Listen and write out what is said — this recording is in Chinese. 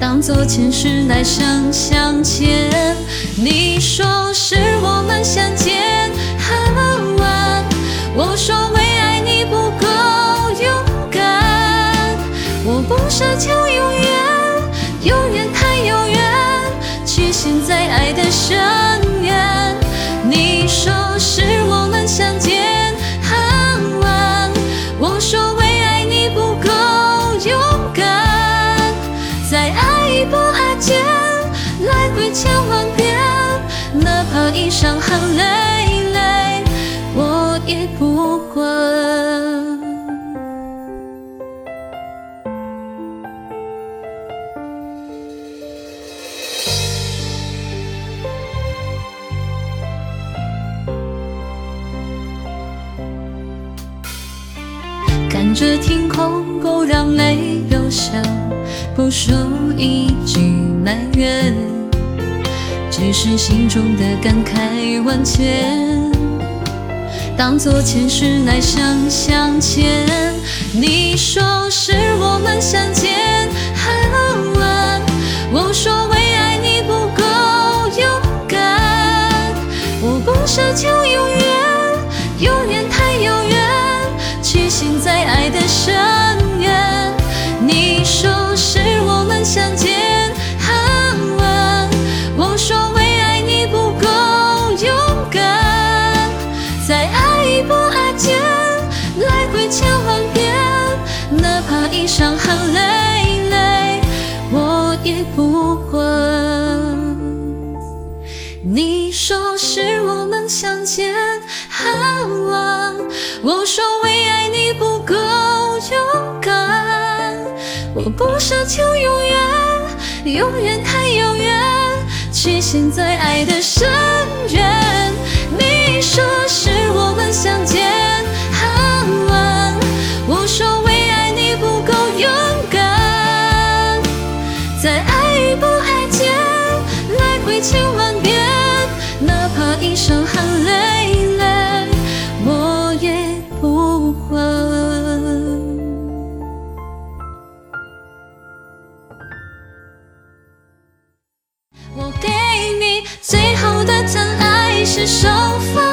当作前世来生相欠，你说是我们相见恨晚，我说为爱你不够勇敢，我不奢求永远，永远太遥远，却陷在爱的深渊。你说是我们相见千万遍，哪怕已伤痕累累，我也不管。看着天空，不让泪流下，不说一句埋怨，只是心中的感慨万千。当作前世来生相欠，你说是我们相见恨晚，我说为爱你不够勇敢，我不奢求永远，永远太遥远。却陷在爱的深不管。你说是我们相见恨晚，我说为爱你不够勇敢，我不奢求永远，永远太遥远，却陷在爱的深渊。你说是我们相见不爱见来回千万遍，哪怕已伤痕累累，我也不管。我给你最后的疼爱是手放